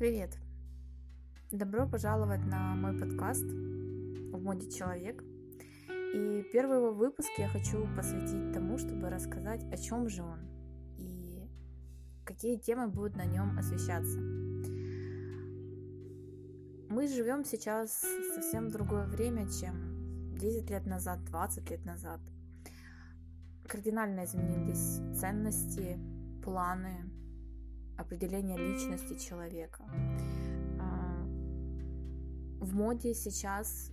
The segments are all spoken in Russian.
Привет! Добро пожаловать на мой подкаст «В моде человек». И первый его выпуск я хочу посвятить тому, чтобы рассказать, о чем же он и какие темы будут на нем освещаться. Мы живем сейчас совсем в другое время, чем 10 лет назад, 20 лет назад. Кардинально изменились ценности, планы, определение личности человека. А, в моде сейчас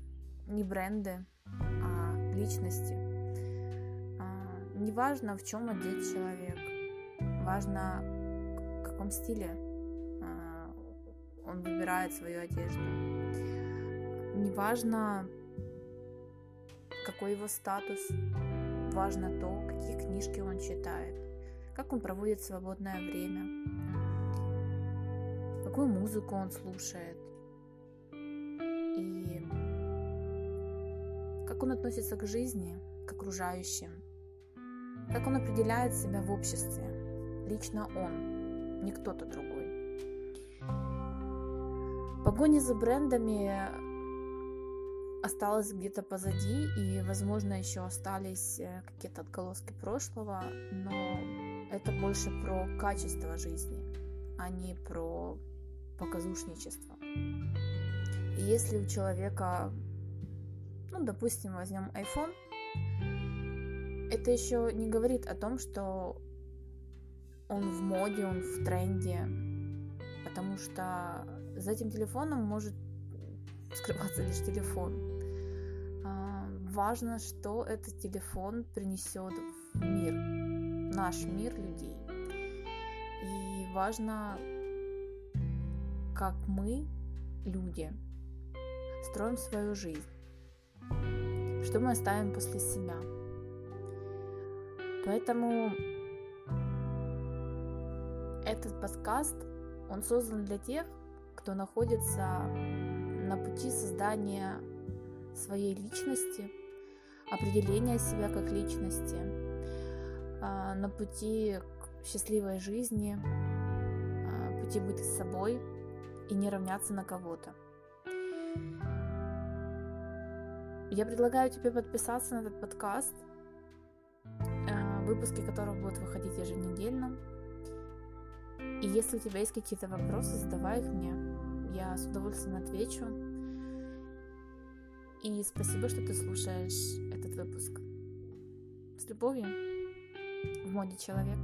не бренды, а личности. А, неважно, в чем одет человек, важно, в каком стиле а, он выбирает свою одежду. Неважно, какой его статус, важно то, какие книжки он читает, как он проводит свободное время, какую музыку он слушает. И как он относится к жизни, к окружающим, как он определяет себя в обществе, лично он, не кто-то другой. Погони за брендами осталось где-то позади, и, возможно, еще остались э, какие-то отголоски прошлого, но это больше про качество жизни, а не про показушничество. И если у человека, ну, допустим, возьмем iPhone, это еще не говорит о том, что он в моде, он в тренде, потому что за этим телефоном может скрываться лишь телефон. А, важно, что этот телефон принесет в мир, наш мир людей. И важно, как мы, люди, строим свою жизнь, что мы оставим после себя. Поэтому этот подкаст, он создан для тех, кто находится на пути создания своей личности, определения себя как личности, а, на пути к счастливой жизни, а, пути быть с собой – и не равняться на кого-то. Я предлагаю тебе подписаться на этот подкаст, э, выпуски которого будут выходить еженедельно. И если у тебя есть какие-то вопросы, задавай их мне. Я с удовольствием отвечу. И спасибо, что ты слушаешь этот выпуск. С любовью в моде человек.